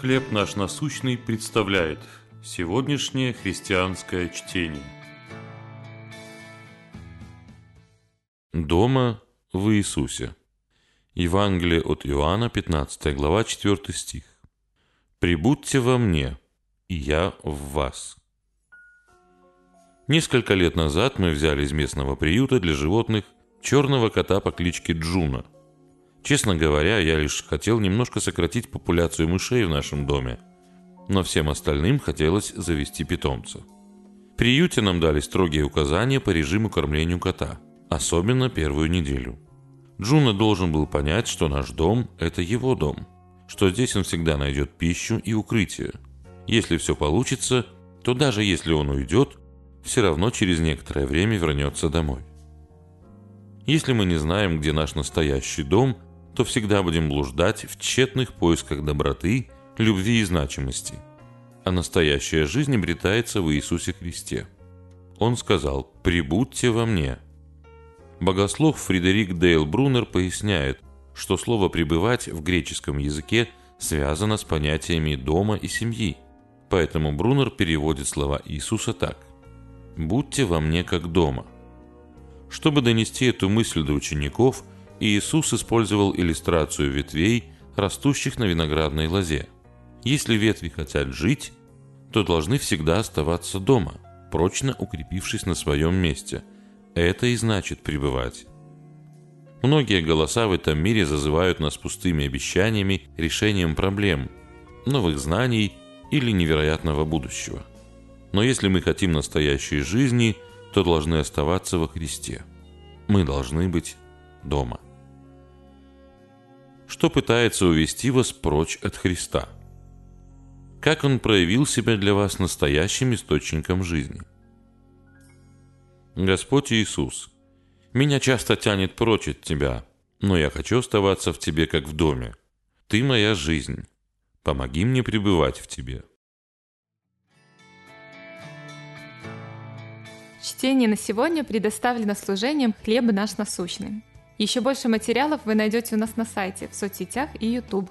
«Хлеб наш насущный» представляет сегодняшнее христианское чтение. Дома в Иисусе. Евангелие от Иоанна, 15 глава, 4 стих. «Прибудьте во мне, и я в вас». Несколько лет назад мы взяли из местного приюта для животных черного кота по кличке Джуна – Честно говоря, я лишь хотел немножко сократить популяцию мышей в нашем доме, но всем остальным хотелось завести питомца. В приюте нам дали строгие указания по режиму кормления кота, особенно первую неделю. Джуна должен был понять, что наш дом – это его дом, что здесь он всегда найдет пищу и укрытие. Если все получится, то даже если он уйдет, все равно через некоторое время вернется домой. Если мы не знаем, где наш настоящий дом – то всегда будем блуждать в тщетных поисках доброты, любви и значимости. А настоящая жизнь обретается в Иисусе Христе. Он сказал «Прибудьте во мне». Богослов Фредерик Дейл Брунер поясняет, что слово «пребывать» в греческом языке связано с понятиями дома и семьи. Поэтому Брунер переводит слова Иисуса так «Будьте во мне как дома». Чтобы донести эту мысль до учеников – Иисус использовал иллюстрацию ветвей, растущих на виноградной лозе. Если ветви хотят жить, то должны всегда оставаться дома, прочно укрепившись на своем месте. Это и значит пребывать. Многие голоса в этом мире зазывают нас пустыми обещаниями, решением проблем, новых знаний или невероятного будущего. Но если мы хотим настоящей жизни, то должны оставаться во Христе. Мы должны быть дома. Что пытается увести вас прочь от Христа? Как Он проявил себя для вас настоящим источником жизни? Господь Иисус, меня часто тянет прочь от Тебя, но я хочу оставаться в Тебе, как в доме. Ты моя жизнь. Помоги мне пребывать в Тебе. Чтение на сегодня предоставлено служением «Хлеб наш насущный». Еще больше материалов вы найдете у нас на сайте, в соцсетях и YouTube.